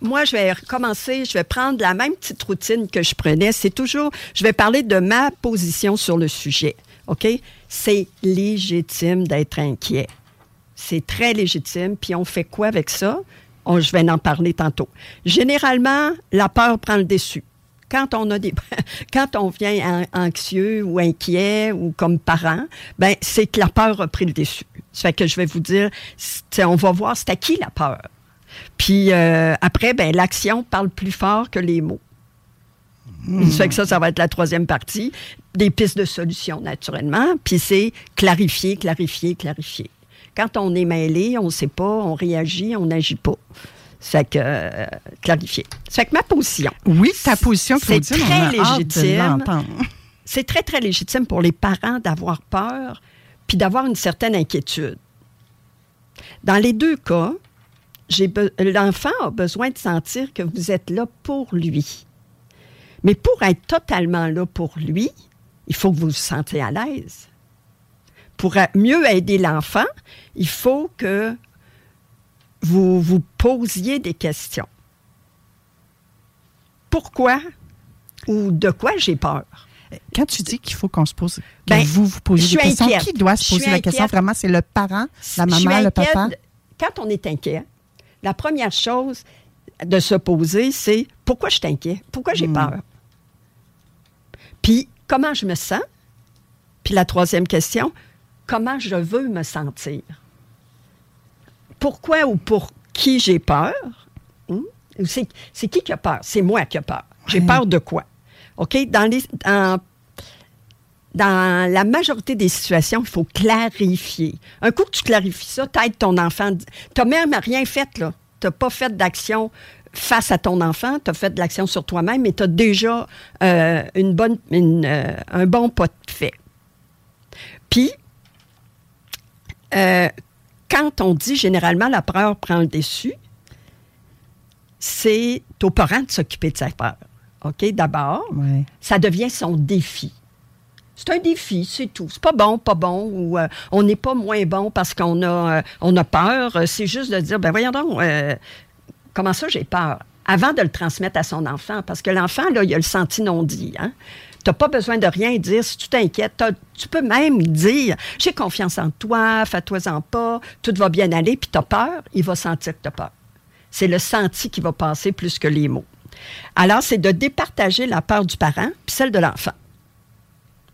Moi, je vais recommencer, je vais prendre la même petite routine que je prenais. C'est toujours, je vais parler de ma position sur le sujet. OK? C'est légitime d'être inquiet. C'est très légitime. Puis on fait quoi avec ça? Je vais en parler tantôt. Généralement, la peur prend le dessus. Quand on a des, quand on vient an- anxieux ou inquiet ou comme parent, ben c'est que la peur a pris le dessus. Fait que je vais vous dire, on va voir c'est à qui la peur. Puis euh, après, ben l'action parle plus fort que les mots. Ça fait que ça, ça va être la troisième partie. Des pistes de solution, naturellement. Puis c'est clarifier, clarifier, clarifier. Quand on est mêlé, on ne sait pas, on réagit, on n'agit pas. Ça fait que euh, clarifier. Ça fait que ma position, Oui, ta position, C'est on très a légitime. c'est très, très légitime pour les parents d'avoir peur puis d'avoir une certaine inquiétude. Dans les deux cas, l'enfant a besoin de sentir que vous êtes là pour lui. Mais pour être totalement là pour lui, il faut que vous vous sentiez à l'aise. Pour mieux aider l'enfant, il faut que vous vous posiez des questions. Pourquoi ou de quoi j'ai peur? Quand tu dis qu'il faut qu'on se pose, que Ben, vous vous suis des questions, inquiète. qui doit se poser la question? Vraiment, c'est le parent, la maman, le papa? Quand on est inquiet, la première chose de se poser, c'est pourquoi je suis inquiet? Pourquoi j'ai Hmm. peur? Puis, comment je me sens? Puis la troisième question, comment je veux me sentir? Pourquoi ou pour qui j'ai peur? Hmm? C'est c'est qui qui a peur? C'est moi qui a peur. J'ai Ouais. peur de quoi? OK? Dans, la majorité des situations, il faut clarifier. Un coup que tu clarifies ça, t'aides ton enfant. Tu n'as même rien fait, là. Tu n'as pas fait d'action face à ton enfant, tu as fait de l'action sur toi-même, mais tu as déjà euh, une bonne, euh, un bon pas de fait. Puis, euh, quand on dit généralement la peur prend le dessus, c'est aux parents de s'occuper de sa peur. OK, d'abord Ouais. ça devient son défi. C'est un défi, c'est tout. C'est pas bon, pas bon, ou euh, on n'est pas moins bon parce qu'on a, euh, on a peur. C'est juste de dire, ben voyons donc, euh, comment ça j'ai peur? Avant de le transmettre à son enfant, parce que l'enfant, là, il a le senti non dit. Hein? Tu n'as pas besoin de rien dire. Si tu t'inquiètes, tu peux même dire J'ai confiance en toi, fais-toi-en pas, tout va bien aller, puis tu as peur, il va sentir que tu as peur. C'est le senti qui va passer plus que les mots. Alors, c'est de départager la peur du parent puis celle de l'enfant.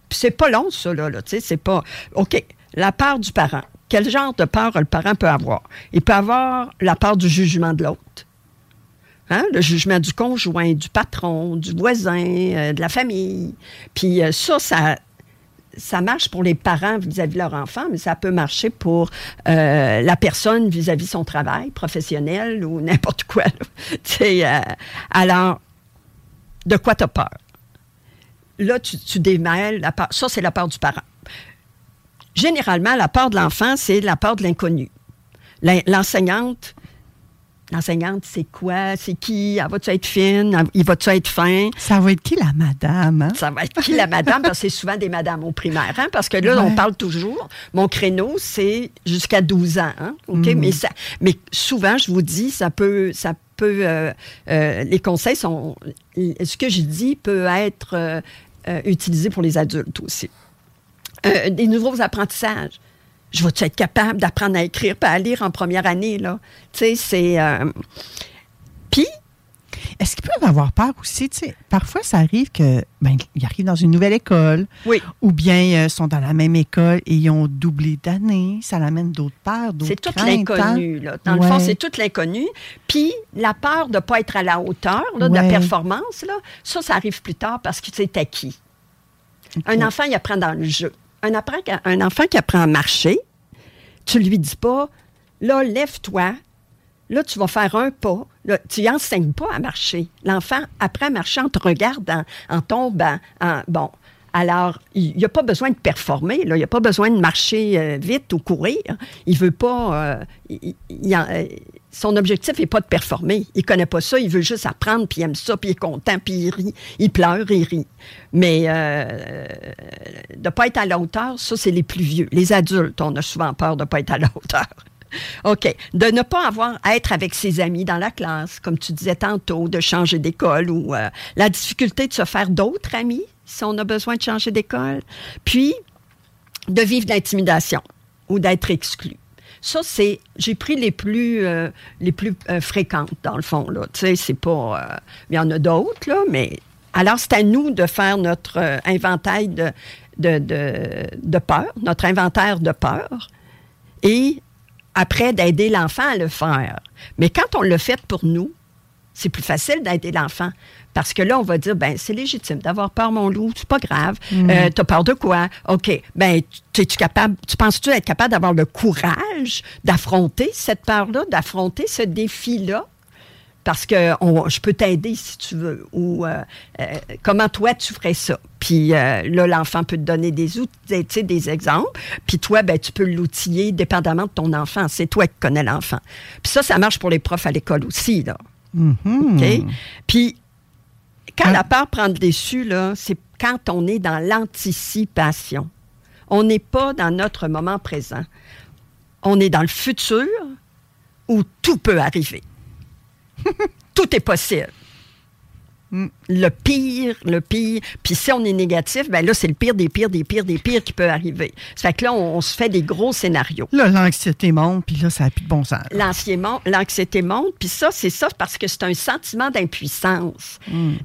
Puis c'est pas long, ça, là. là, tu sais, c'est pas. OK, la peur du parent. Quel genre de peur le parent peut avoir? Il peut avoir la peur du jugement de l'autre. Hein? Le jugement du conjoint, du patron, du voisin, euh, de la famille. Puis euh, ça, ça, ça marche pour les parents vis-à-vis de leur enfant, mais ça peut marcher pour euh, la personne vis-à-vis son travail professionnel ou n'importe quoi. euh, alors, de quoi tu as peur? Là, tu, démêles la. Ça, c'est la peur du parent. Généralement, la peur de l'enfant, c'est la peur de l'inconnu. L'en- L'enseignante, l'enseignante, c'est quoi? C'est qui? Elle va-tu être fine? Elle- Il va-tu être fin? Ça va être qui la madame? hein? Ça va être qui la madame? Parce que c'est souvent des madames au primaire. hein? Parce que là, Ouais. on parle toujours. Mon créneau, c'est jusqu'à 12 ans. hein? OK? Mais, ça, mais souvent, je vous dis, ça peut. Ça peut euh, euh, les conseils sont. Ce que je dis peut être euh, utilisé pour les adultes aussi. Des nouveaux apprentissages. Je vais-tu être capable d'apprendre à écrire pas à lire en première année, là? Tu sais, c'est... Euh, puis, est-ce qu'ils peuvent avoir peur aussi? Tu sais, parfois, ça arrive que ben, ils arrivent dans une nouvelle école. Oui. Ou bien euh, sont dans la même école et ils ont doublé d'année. Ça l'amène d'autres peurs, d'autres C'est tout craintes, hein? l'inconnu. là. Dans le fond, c'est tout l'inconnu. Puis la peur de ne pas être à la hauteur là, de la performance, là, ça, ça arrive plus tard parce que c'est acquis. Un enfant, il apprend dans le jeu. Un, enfant qui apprend à marcher, tu lui dis pas, là, lève-toi, là, tu vas faire un pas. Là, tu n'y enseignes pas à marcher. L'enfant marcher en te regardant, en tombant. En, bon, alors, il n'y a pas besoin de performer. Il n'y a pas besoin de marcher euh, vite ou courir. Il veut pas... euh, euh, son objectif n'est pas de performer. Il connaît pas ça. Il veut juste apprendre, puis il aime ça, puis il est content, puis il rit. Il pleure, il rit. Mais euh, de ne pas être à la hauteur, ça, c'est les plus vieux. Les adultes, on a souvent peur de ne pas être à la hauteur. OK. De ne pas avoir à être avec ses amis dans la classe, comme tu disais tantôt, de changer d'école ou euh, la difficulté de se faire d'autres amis si on a besoin de changer d'école. Puis, de vivre de l'intimidation ou d'être exclu. Ça, c'est, j'ai pris les plus, euh, les plus euh, fréquentes, dans le fond, là. Tu sais, c'est pas, euh, il y en a d'autres, là, mais alors, c'est à nous de faire notre inventaire de, de, de, de peur, notre inventaire de peur, et après d'aider l'enfant à le faire. Mais quand on le fait pour nous, c'est plus facile d'aider l'enfant. Parce que là, on va dire, ben c'est légitime d'avoir peur, mon loup, c'est pas grave. Euh, T'as peur de quoi? OK. Ben, tu capable, tu penses-tu être capable d'avoir le courage d'affronter cette peur-là, d'affronter ce défi-là? Parce que on- je peux t'aider si tu veux. Ou euh, euh, comment toi tu ferais ça? Puis euh, là, l'enfant peut te donner des outils, des exemples. Puis toi, ben, tu peux l'outiller dépendamment de ton enfant. C'est toi qui connais l'enfant. Puis ça, ça marche pour les profs à l'école aussi. Là. Mhm. OK? Puis, quand Ah. la peur prend le dessus, là, c'est quand on est dans l'anticipation. On n'est pas dans notre moment présent. On est dans le futur où tout peut arriver. tout est possible. Mm. Le pire, le pire. Puis si on est négatif, ben là, c'est le pire des pires, des pires, des pires qui peut arriver. Ça fait que là, on, on se fait des gros scénarios. Là, l'anxiété monte, puis là, ça n'a plus de bon sens. L'anxiété monte, puis ça, c'est ça parce que c'est un sentiment d'impuissance.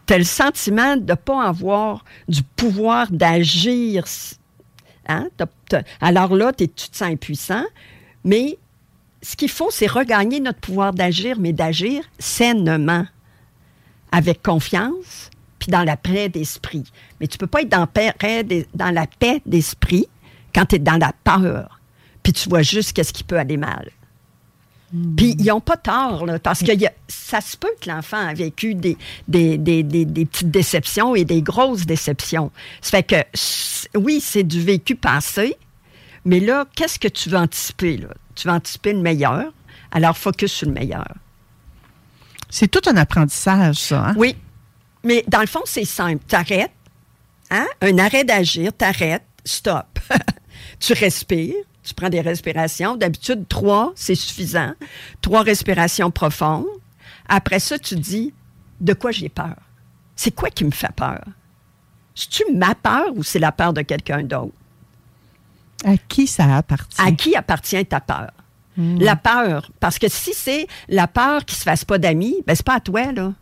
Tu as le sentiment de ne pas avoir du pouvoir d'agir. Hein? Alors là, tu te sens impuissant, mais ce qu'il faut, c'est regagner notre pouvoir d'agir, mais d'agir sainement, avec confiance, puis dans la paix d'esprit. Mais tu peux pas être dans, la paix d'esprit quand tu es dans la peur, puis tu vois juste qu'est-ce qui peut aller mal. Puis ils n'ont pas tort, là, parce que a- ça se peut que l'enfant a vécu des, des, des- des- des petites déceptions et des grosses déceptions. Ça fait que, oui, c'est du vécu passé, mais là, qu'est-ce que tu veux anticiper? Là? Tu veux anticiper le meilleur, alors focus sur le meilleur. C'est tout un apprentissage, ça. hein? Oui, mais dans le fond, c'est simple. T'arrêtes, hein? un arrêt d'agir, t'arrêtes, stop. tu respires, tu prends des respirations. D'habitude, trois, c'est suffisant. Trois respirations profondes. Après ça, tu dis, de quoi j'ai peur? C'est quoi qui me fait peur? C'est-tu ma peur ou c'est la peur de quelqu'un d'autre? À qui ça appartient? À qui appartient ta peur? La peur. Parce que si c'est la peur qui se fasse pas d'amis, ben c'est pas à toi, là.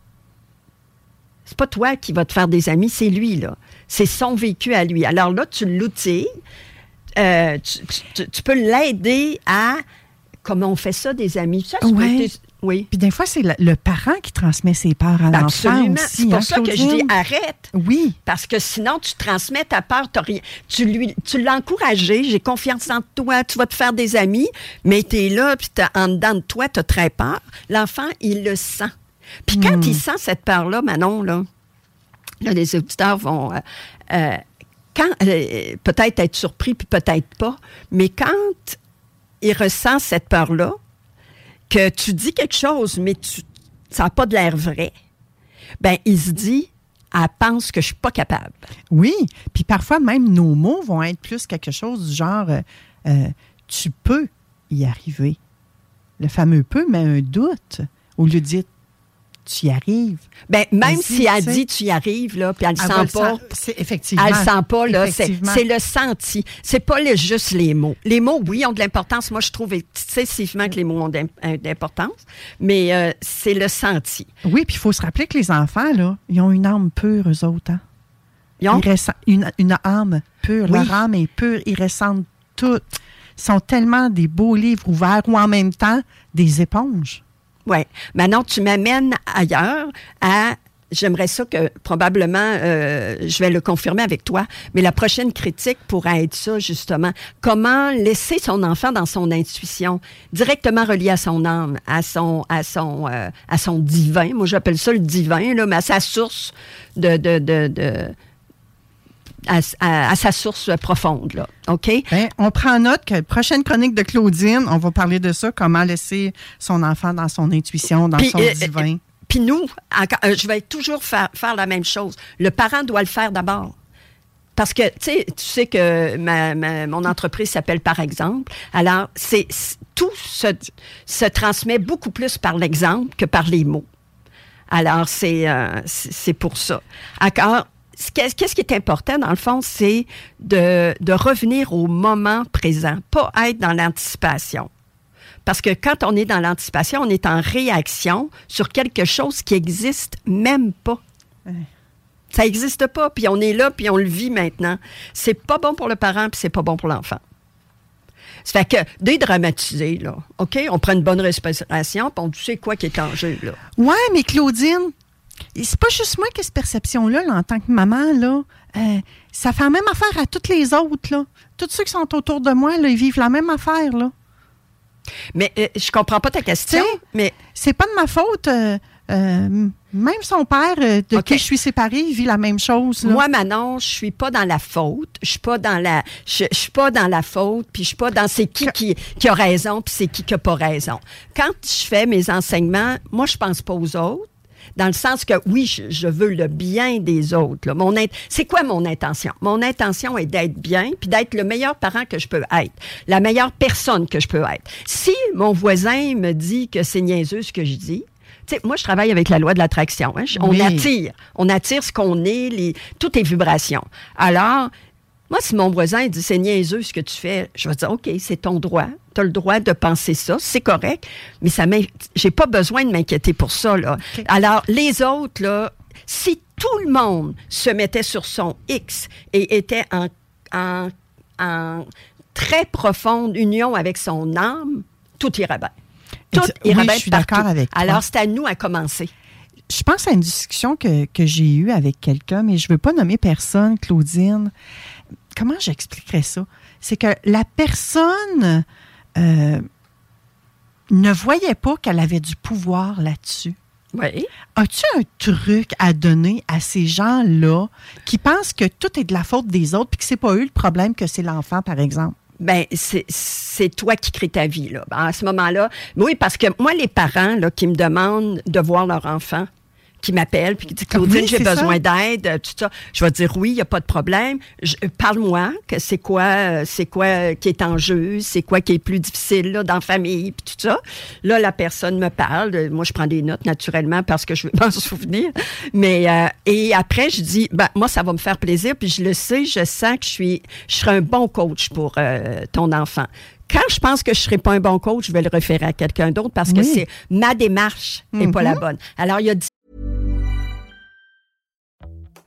C'est pas toi qui va te faire des amis, c'est lui, là. C'est son vécu à lui. Alors là, tu l'outilles. Euh, tu, tu- tu peux l'aider à. Comment on fait ça, des amis? Ça, tu Ouais. Oui. Puis des fois, c'est le, parent qui transmet ses peurs à l'enfant aussi. C'est pour hein, ça que je dis arrête. Oui. Parce que sinon, tu transmets ta peur, rien. Tu, lui, tu l'as encouragé, j'ai confiance en toi, tu vas te faire des amis, mais tu es là, puis en dedans de toi, tu as très peur. L'enfant, il le sent. Puis quand il sent cette peur-là, Manon, là, là, les auditeurs vont. euh, euh, quand, euh, peut-être être surpris, puis peut-être pas, mais quand il ressent cette peur-là, que tu dis quelque chose, mais tu, ça n'a pas de l'air vrai, ben il se dit, elle pense que je suis pas capable. Oui. Puis parfois, même nos mots vont être plus quelque chose du genre euh, euh, tu peux y arriver. Le fameux peut met un doute au lieu de tu y arrives. Ben, même si elle dit tu y arrives, là, puis elle Elle le va sent pas. effectivement. Elle le sent pas, là. C'est le senti. C'est pas juste les mots. Les mots, oui, ont de l'importance. Moi, je trouve excessivement que les mots ont euh, d'importance, mais euh, c'est le senti. Oui, puis il faut se rappeler que les enfants, là, ils ont une âme pure, eux autres. hein. Ils ont- Ils ressentent une, une âme pure. Oui. Leur âme est pure. Ils ressentent tout. Ils sont tellement des beaux livres ouverts ou en même temps des éponges. Oui. Maintenant, tu m'amènes ailleurs à. J'aimerais ça que probablement, euh, je vais le confirmer avec toi, mais la prochaine critique pourra être ça, justement. Comment laisser son enfant dans son intuition, directement relié à son âme, à son, à son, euh, à son divin. Moi, j'appelle ça le divin, là, mais à sa source de. de, de, de- à, à- à sa source profonde, là. OK? Ben, on prend note que prochaine chronique de Claudine, on va parler de ça, comment laisser son enfant dans son intuition, dans Puis, son euh, divin. Puis nous, encore- euh, je vais toujours faire, faire la même chose. Le parent doit le faire d'abord. Parce que, tu sais, tu sais que ma, ma- mon entreprise s'appelle Par exemple. Alors, c'est tout se, se transmet beaucoup plus par l'exemple que par les mots. Alors, c'est euh, pour ça. Encore, qu'est-ce qui est important, dans le fond, c'est de, de revenir au moment présent, pas être dans l'anticipation. Parce que quand on est dans l'anticipation, on est en réaction sur quelque chose qui existe même pas. Ça n'existe pas, puis on est là, puis on le vit maintenant. C'est pas bon pour le parent, puis c'est pas bon pour l'enfant. Ça fait que dédramatiser, là, OK? On prend une bonne respiration, puis on sait quoi qui est en jeu, là. Ouais, mais Claudine, c'est pas juste moi qui ai cette perception-là, là, en tant que maman, là. Euh, ça fait la même affaire à toutes les autres, là. Tous ceux qui sont autour de moi, là, ils vivent la même affaire, là. Mais euh, je comprends pas ta question, mais C'est pas de ma faute. euh, euh, même son père, de qui je suis séparée, il vit la même chose. là. moi, Manon, je suis pas dans la faute. Je suis pas dans la, je, je suis pas dans la faute, puis je suis pas dans c'est qui, qui qui a raison, puis c'est qui qui a pas raison. Quand je fais mes enseignements, moi, je pense pas aux autres. Dans le sens que oui, je, je veux le bien des autres. là. Mon c'est quoi mon intention? Mon intention est d'être bien, puis d'être le meilleur parent que je peux être, la meilleure personne que je peux être. Si mon voisin me dit que c'est niaiseux ce que je dis, tu sais, moi, je travaille avec la loi de l'attraction. hein. On Oui. attire. On attire ce qu'on est, les, toutes les vibrations. Alors, moi, si mon voisin dit c'est niaiseux ce que tu fais, je vais dire OK, c'est ton droit. Tu as le droit de penser ça, c'est correct, mais ça j'ai pas besoin de m'inquiéter pour ça. Là. Alors, les autres, là, si tout le monde se mettait sur son X et était en, en, en très profonde union avec son âme, tout irait bien. Tout irait oui, bien je suis d'accord avec toi. Alors, c'est à nous à commencer. Je pense à une discussion que, que j'ai eue avec quelqu'un, mais je ne veux pas nommer personne, Claudine. Comment j'expliquerais ça? C'est que la personne euh, ne voyait pas qu'elle avait du pouvoir là-dessus. Oui. As-tu un truc à donner à ces gens-là qui pensent que tout est de la faute des autres puis que c'est pas eux le problème, que c'est l'enfant, par exemple? Ben, c'est- toi qui crée ta vie, là. À ce moment-là, oui, parce que moi, les parents, là, qui me demandent de voir leur enfant, qui m'appellent, puis qui disent, Claudine, Oui, j'ai besoin d'aide, euh, tout ça. Je vais dire, oui, il n'y a pas de problème. Euh, Parle-moi, que c'est quoi, euh, c'est quoi qui est en jeu, c'est quoi qui est plus difficile, là, dans la famille, puis tout ça. Là, la personne me parle. Moi, je prends des notes, naturellement, parce que je veux m'en souvenir. Mais, euh, et après, je dis, ben, moi, ça va me faire plaisir, puis je le sais, je sens que je suis, je serai un bon coach pour euh, ton enfant. Quand je pense que je ne serai pas un bon coach, je vais le référer à quelqu'un d'autre parce que c'est ma démarche n'est pas la bonne. Alors, il y a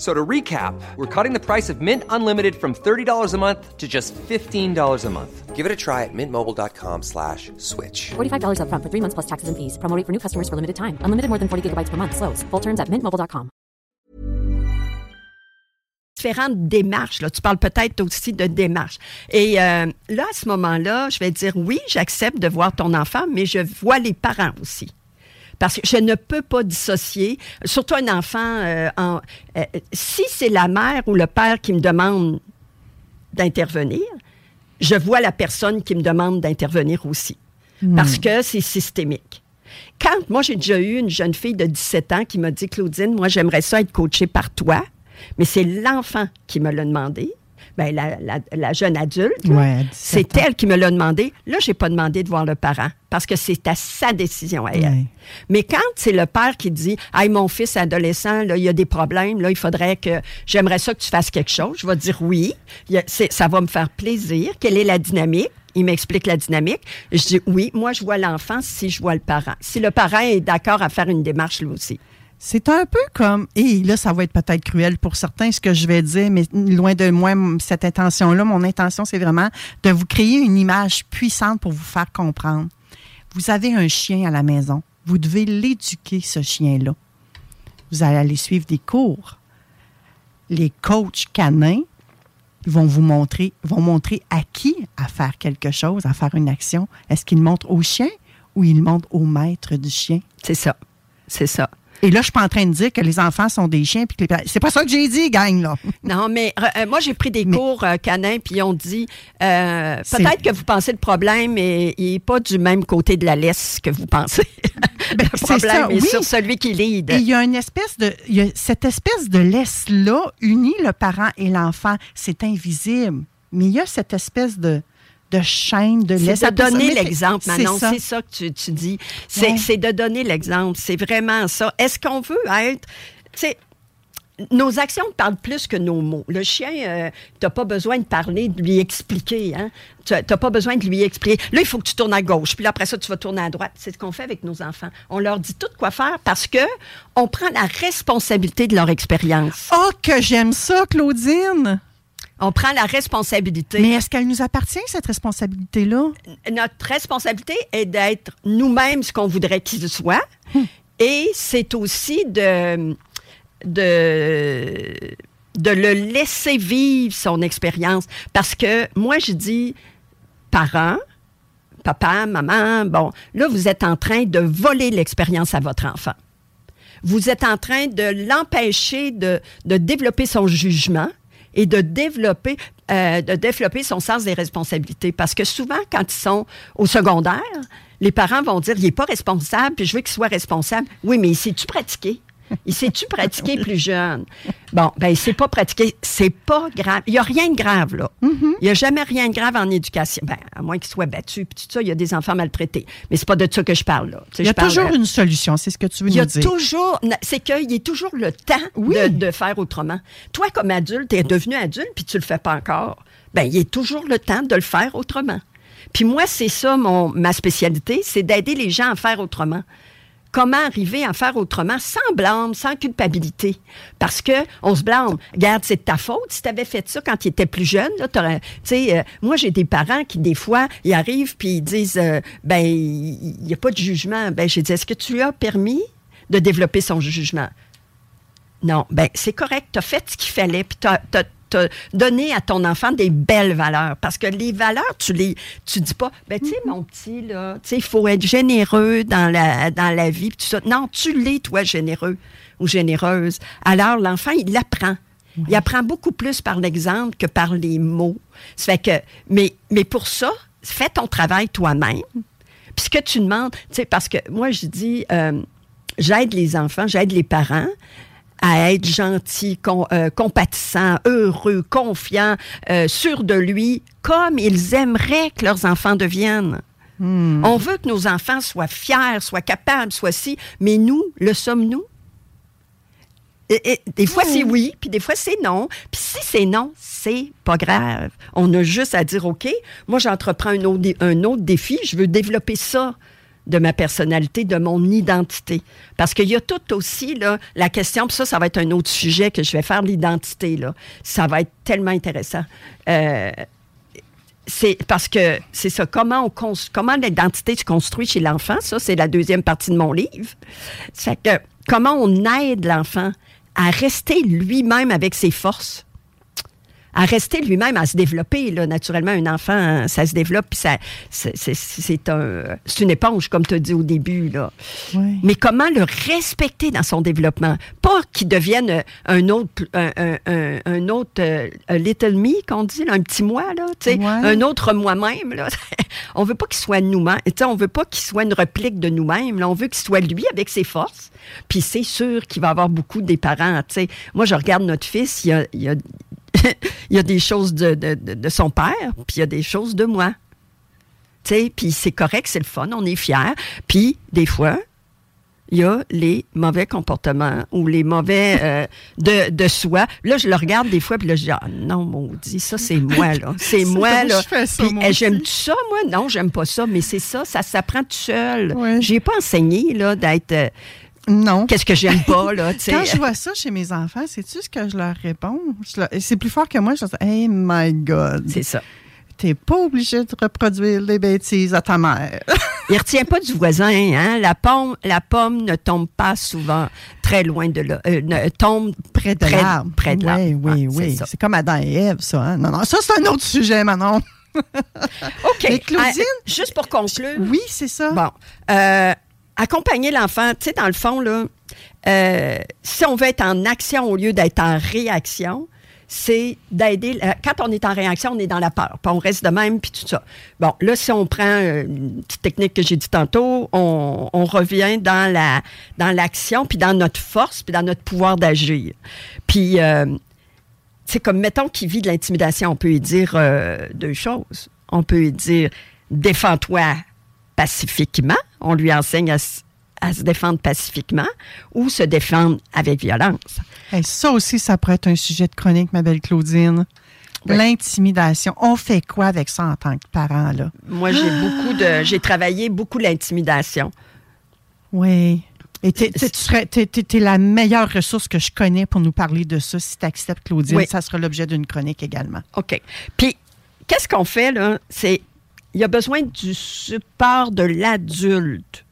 F- So to recap, we're cutting the price of Mint Unlimited from $30 a month to just $15 a month. Give it a try at mintmobile.com slash switch. $45 upfront for three months plus taxes and fees. Promo for new customers for limited time. Unlimited more than 40 gigabytes per month. Slows. Full terms at mintmobile.com. différentes démarches. Là. Tu parles peut-être aussi de démarches. Et euh, là, à ce moment-là, je vais dire oui, j'accepte de voir ton enfant, mais je vois les parents aussi. Parce que je ne peux pas dissocier, surtout un enfant, euh, en, euh, si c'est la mère ou le père qui me demande d'intervenir, je vois la personne qui me demande d'intervenir aussi. Parce que c'est systémique. Quand moi, j'ai déjà eu une jeune fille de 17 ans qui m'a dit, Claudine, moi, j'aimerais ça être coachée par toi, mais c'est l'enfant qui me l'a demandé. Ben, la, la- la jeune adulte, là, Ouais, à 17 c'est elle qui me l'a demandé. Là, j'ai pas demandé de voir le parent parce que c'est à sa décision à elle. Ouais. Mais quand c'est le père qui dit Hey, mon fils adolescent, là, il y a des problèmes, là, il faudrait que j'aimerais ça que tu fasses quelque chose, je vais dire oui. A- ça va me faire plaisir. Quelle est la dynamique? Il m'explique la dynamique. Je dis oui, moi, je vois l'enfant si je vois le parent. Si le parent est d'accord à faire une démarche, lui aussi. C'est un peu comme, et là, ça va être peut-être cruel pour certains, ce que je vais dire, mais loin de moi, cette intention-là, mon intention, c'est vraiment de vous créer une image puissante pour vous faire comprendre. Vous avez un chien à la maison. Vous devez l'éduquer, ce chien-là. Vous allez aller suivre des cours. Les coachs canins vont vous montrer, vont montrer à qui à faire quelque chose, à faire une action. Est-ce qu'ils montrent au chien ou ils montrent au maître du chien? C'est ça. C'est ça. Et là, je suis pas en train de dire que les enfants sont des chiens. puis que les- C'est pas ça que j'ai dit, gang, là. Non, mais euh, moi, j'ai pris des Mais- cours euh, canins, puis ils ont dit euh, peut-être que vous pensez le problème n'est est pas du même côté de la laisse que vous pensez. Ben, le problème ça, est oui. sur celui qui lead. Et il y a une espèce de. y a cette espèce de laisse-là unit le parent et l'enfant. C'est invisible. Mais il y a cette espèce de, de chaîne de laisse. C'est de donner l'exemple, Manon. C'est ça que tu, tu dis. C'est Ouais. de donner l'exemple. C'est vraiment ça. Est-ce qu'on veut être. Tu sais, nos actions parlent plus que nos mots. Le chien, euh, tu n'as pas besoin de parler, de lui expliquer. Hein? Tu n'as pas besoin de lui expliquer. Là, il faut que tu tournes à gauche, puis là, après ça, tu vas tourner à droite. C'est ce qu'on fait avec nos enfants. On leur dit tout quoi faire parce que on prend la responsabilité de leur expérience. Oh, que j'aime ça, Claudine! On prend la responsabilité. Mais est-ce qu'elle nous appartient, cette responsabilité-là? notre responsabilité est d'être nous-mêmes ce qu'on voudrait qu'il soit. Et c'est aussi de, de, de le laisser vivre son expérience. Parce que moi, je dis, parents, papa, maman, bon, là, vous êtes en train de voler l'expérience à votre enfant. Vous êtes en train de l'empêcher de, de développer son jugement et de développer, euh, de développer son sens des responsabilités. Parce que souvent, quand ils sont au secondaire, les parents vont dire, il n'est pas responsable, puis je veux qu'il soit responsable. Oui, mais il sait-tu pratiquer? Il sait-tu pratiquer plus jeune? Bon, ben, il sait pas pratiquer. C'est pas grave. Il n'y a rien de grave, là. Il n'y a jamais rien de grave en éducation. Ben, à moins qu'il soit battu, puis tout ça, il y a des enfants maltraités. Mais c'est pas de ça que je parle, là. Il y a parle, toujours euh, une solution, c'est ce que tu veux il y a dire. toujours, c'est qu'il y a toujours le temps Oui. de, de faire autrement. Toi, comme adulte, tu es devenu adulte puis tu le fais pas encore. Ben, il y a toujours le temps de le faire autrement. Puis moi, c'est ça mon, ma spécialité, c'est d'aider les gens à faire autrement. Comment arriver à faire autrement sans blâme, sans culpabilité? Parce que on se blâme. Regarde, c'est de ta faute. Si tu avais fait ça quand tu étais plus jeune, là, t'aurais- euh, moi, j'ai des parents qui, des fois, ils arrivent puis ils disent, euh, ben, il n'y a pas de jugement. Ben, j'ai dit, est-ce que tu lui as permis de développer son jugement? Non, ben c'est correct, tu as fait ce qu'il fallait, puis tu as, donné à ton enfant des belles valeurs. Parce que les valeurs, tu les tu dis pas, ben tu sais, mon petit, là, tu sais, il faut être généreux dans la, dans la vie, puis tout ça. Non, tu l'es, toi, généreux ou généreuse. Alors, l'enfant, il apprend. Il apprend beaucoup plus par l'exemple que par les mots. Ça fait que, mais, mais pour ça, fais ton travail toi-même. Puis ce que tu demandes, tu sais, parce que moi, je dis, euh, j'aide les enfants, j'aide les parents à être gentils, com- euh, compatissants, heureux, confiants, euh, sûrs de lui, comme ils aimeraient que leurs enfants deviennent. On veut que nos enfants soient fiers, soient capables, soient si, mais nous, le sommes-nous? Et- et des fois, c'est oui, puis des fois, c'est non. Puis si c'est non, c'est pas grave. On a juste à dire, OK, moi, j'entreprends un autre, dé- un autre défi, je veux développer ça de ma personnalité, de mon identité. Parce qu'il y a tout aussi, là, la question, puis ça, ça va être un autre sujet que je vais faire, l'identité. Ça va être tellement intéressant. Euh, parce que c'est ça, comment, comment l'identité se construit chez l'enfant, ça, c'est la deuxième partie de mon livre. C'est que comment on aide l'enfant à rester lui-même avec ses forces à rester lui-même, à se développer. Là. Naturellement, un enfant, ça se développe, puis ça, c'est, un, une éponge, comme tu as dit au début. Là. Oui. Mais comment le respecter dans son développement? Pas qu'il devienne un autre, un, un- un- autre euh, little me, qu'on dit, là, un petit moi, là, Ouais. un autre moi-même. Là. on veut pas qu'il soit nous-mêmes. On veut pas qu'il soit une réplique de nous-mêmes. On veut qu'il soit lui avec ses forces. Puis c'est sûr qu'il va avoir beaucoup des parents. tu sais. Moi, je regarde notre fils, il y a, il y a, il y a des choses de, de- de- de son père, puis il y a des choses de moi. Tu sais, puis c'est correct, c'est le fun, on est fiers. Puis, des fois, il y a les mauvais comportements ou les mauvais euh, de, de soi. Là, je le regarde des fois, puis là, je dis, ah non, maudit, ça, c'est moi, là. C'est moi, là. j'aime-tu ça, moi? Non, j'aime pas ça, mais c'est ça, ça s'apprend tout seul. Ouais. J'ai pas enseigné, là, d'être... euh, Non. Qu'est-ce que j'aime pas, là, tu sais? Quand je vois ça chez mes enfants, sais-tu ce que je leur réponds? C'est plus fort que moi. Je leur dis, Hey my God, C'est ça. t'es pas obligé de reproduire les bêtises à ta mère. Il retient pas du voisin, hein? La pomme, la pomme ne tombe pas souvent très loin de là. euh, ne tombe Près de l'arbre. près de. Oui, oui, c'est oui. C'est comme Adam et Ève, ça. hein? Non, non, ça, c'est un autre sujet, Manon. OK. Mais Claudine- Ah, juste pour conclure. Oui, c'est ça. Bon. euh, accompagner l'enfant, tu sais, dans le fond, là, euh, si on veut être en action au lieu d'être en réaction, c'est d'aider. euh, quand on est en réaction, on est dans la peur. On reste de même, puis tout ça. Bon, là, si on prend euh, une petite technique que j'ai dit tantôt, on, revient dans la dans l'action, puis dans notre force, puis dans notre pouvoir d'agir. Puis, c'est comme, mettons qu'il vit de l'intimidation, on peut lui dire deux choses. On peut lui dire, défends-toi pacifiquement. On lui enseigne à, se défendre pacifiquement ou se défendre avec violence. Hey, ça aussi, ça pourrait être un sujet de chronique, ma belle Claudine. Oui. L'intimidation. On fait quoi avec ça en tant que parent, là? Moi, j'ai beaucoup de, j'ai travaillé beaucoup l'intimidation. Oui. Et tu serais, t'es, t'es- t'es la meilleure ressource que je connais pour nous parler de ça. Si tu acceptes, Claudine, Oui. ça sera l'objet d'une chronique également. OK. Puis, qu'est-ce qu'on fait, là? C'est, il a besoin du support de l'adulte.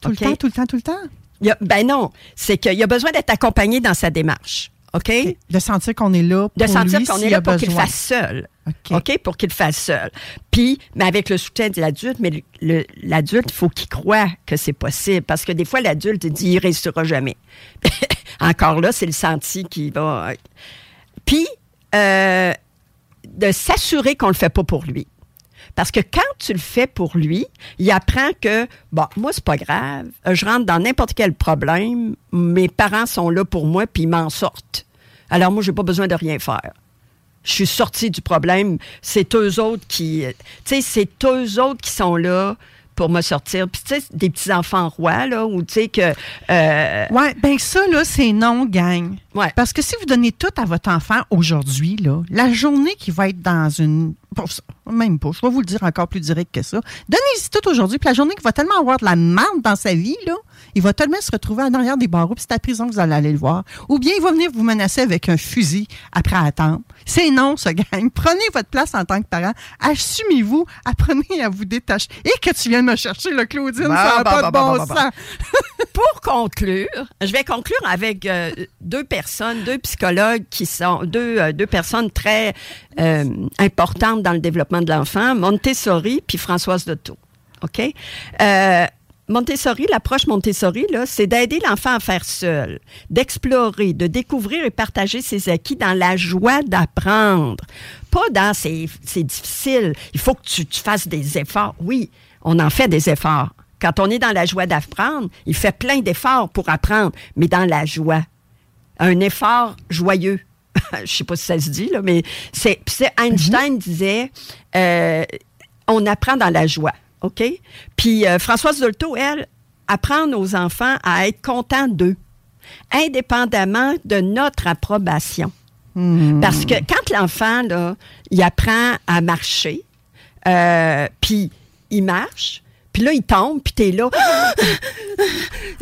Tout le temps, tout le temps, tout le temps? Il y a- ben non, c'est qu'il a besoin d'être accompagné dans sa démarche. OK? De sentir qu'on est là pour de sentir qu'on est là pour qu'il fasse seul. OK. Pour qu'il fasse seul. Puis, mais avec le soutien de l'adulte, mais l'adulte, il faut qu'il croie que c'est possible. Parce que des fois, l'adulte dit il réussira jamais. Encore là, c'est le senti qui va. Puis, euh, de s'assurer qu'on le fait pas pour lui. Parce que quand tu le fais pour lui, il apprend que, bon, moi, c'est pas grave. Euh, Je rentre dans n'importe quel problème. Mes parents sont là pour moi, puis ils m'en sortent. Alors, moi, j'ai pas besoin de rien faire. Je suis sortie du problème. C'est eux autres qui. Tu sais, c'est eux autres qui sont là pour me sortir. Puis, tu sais, des petits-enfants rois, là, ou tu sais que. euh, Ouais, ben ça, là, c'est non, gang. Ouais. Parce que si vous donnez tout à votre enfant aujourd'hui, là, la journée qui va être dans une. Bon, Même pas, je vais vous le dire encore plus direct que ça. Donnez-y tout aujourd'hui, puis la journée qu'il va tellement avoir de la merde dans sa vie, là, il va tellement se retrouver en arrière des barreaux, puis c'est à la prison que vous allez aller le voir. Ou bien il va venir vous menacer avec un fusil après attendre. C'est non, ce gang. Prenez votre place en tant que parent. Assumez-vous. Apprenez à vous détacher. Et que tu viennes me chercher, le Claudine, Bah, ça n'a bah, pas bah, de bon bah, bah. sens. pour conclure, je vais conclure avec euh, deux personnes, deux psychologues qui sont deux, euh, deux personnes très euh, importantes dans le développement de l'enfant, Montessori puis Françoise Dotto. OK? Euh, Montessori, l'approche Montessori, là, c'est d'aider l'enfant à faire seul, d'explorer, de découvrir et partager ses acquis dans la joie d'apprendre. Pas dans c'est c'est difficile, il faut que tu, tu fasses des efforts. Oui, on en fait des efforts. Quand on est dans la joie d'apprendre, il fait plein d'efforts pour apprendre, mais dans la joie. Un effort joyeux. Je sais pas si ça se dit, là, mais c'est c'est- Einstein disait euh, on apprend dans la joie. OK? Puis euh, Françoise Dolto, elle, apprend aux enfants à être contents d'eux, indépendamment de notre approbation. Parce que quand l'enfant, là, il apprend à marcher, euh, puis il marche, Puis là, il tombe, puis t'es là.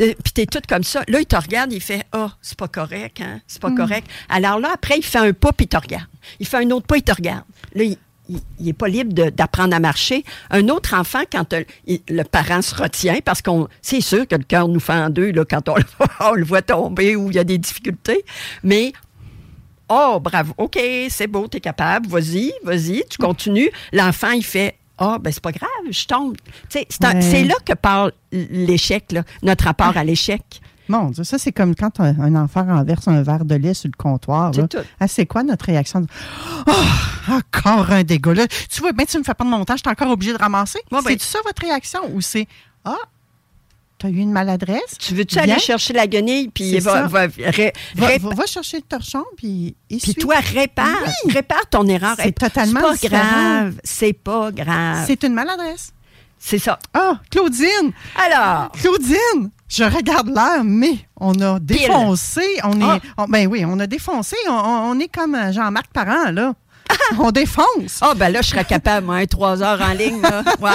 Euh, puis t'es toute comme ça. Là, il te regarde, il fait Ah, c'est pas correct, hein? C'est pas correct. Alors là, après, il fait un pas, puis il te regarde. Il fait un autre pas, il te regarde. Là, il, il n'est pas libre d'apprendre à marcher. Un autre enfant, quand euh, il- le parent se retient, parce qu'on c'est sûr que le cœur nous fait en deux là, quand on, le voit- on le voit tomber ou il y a des difficultés. Mais Oh, bravo. OK, c'est beau, t'es capable. Vas-y, vas-y, tu continues. L'enfant, il fait Ah, ben c'est pas grave, je tombe. C'est Ouais. là que part l'échec, notre rapport à l'échec. Mon Dieu, ça, c'est comme quand un, un enfant renverse un verre de lait sur le comptoir. C'est. Ah, c'est quoi notre réaction? Oh, encore un dégât. Là, tu vois, ben, tu me fais pas de mon temps, je suis encore obligé de ramasser. Ouais, ben- c'est ça votre réaction? Ou c'est Ah, t'as eu une maladresse? Tu veux-tu aller chercher la guenille, puis va, va- ré- Va, ré- va- va chercher le torchon, puis puis toi, répare. Oui. Répare ton erreur. C'est totalement pas différent. grave. C'est pas grave. C'est une maladresse. C'est ça. Ah, Claudine! Alors, Claudine, je regarde l'heure, mais on a défoncé. On est, Ah. on- ben oui, on a défoncé. On, est comme Jean-Marc Parent, là. on défonce. ah ben là, je serais capable, moi, hein, trois heures en ligne. Là. Ouais.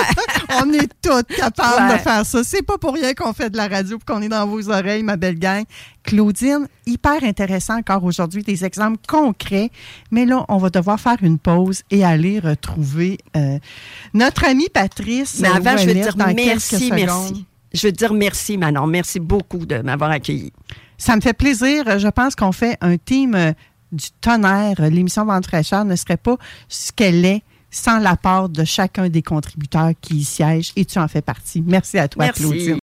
On est toutes capables Ouais. de faire ça. C'est pas pour rien qu'on fait de la radio et qu'on est dans vos oreilles, ma belle gang. Claudine, hyper intéressant encore aujourd'hui, des exemples concrets. Mais là, on va devoir faire une pause et aller retrouver euh, notre amie Patrice. Mais avant, je veux dire merci, merci. Je veux dire merci, Manon. Merci beaucoup de m'avoir accueilli. Ça me fait plaisir. Je pense qu'on fait un team euh, du tonnerre. L'émission Vente fraîcheur ne serait pas ce qu'elle est sans l'apport de chacun des contributeurs qui y siègent et tu en fais partie. Merci à toi, Merci. Claudine.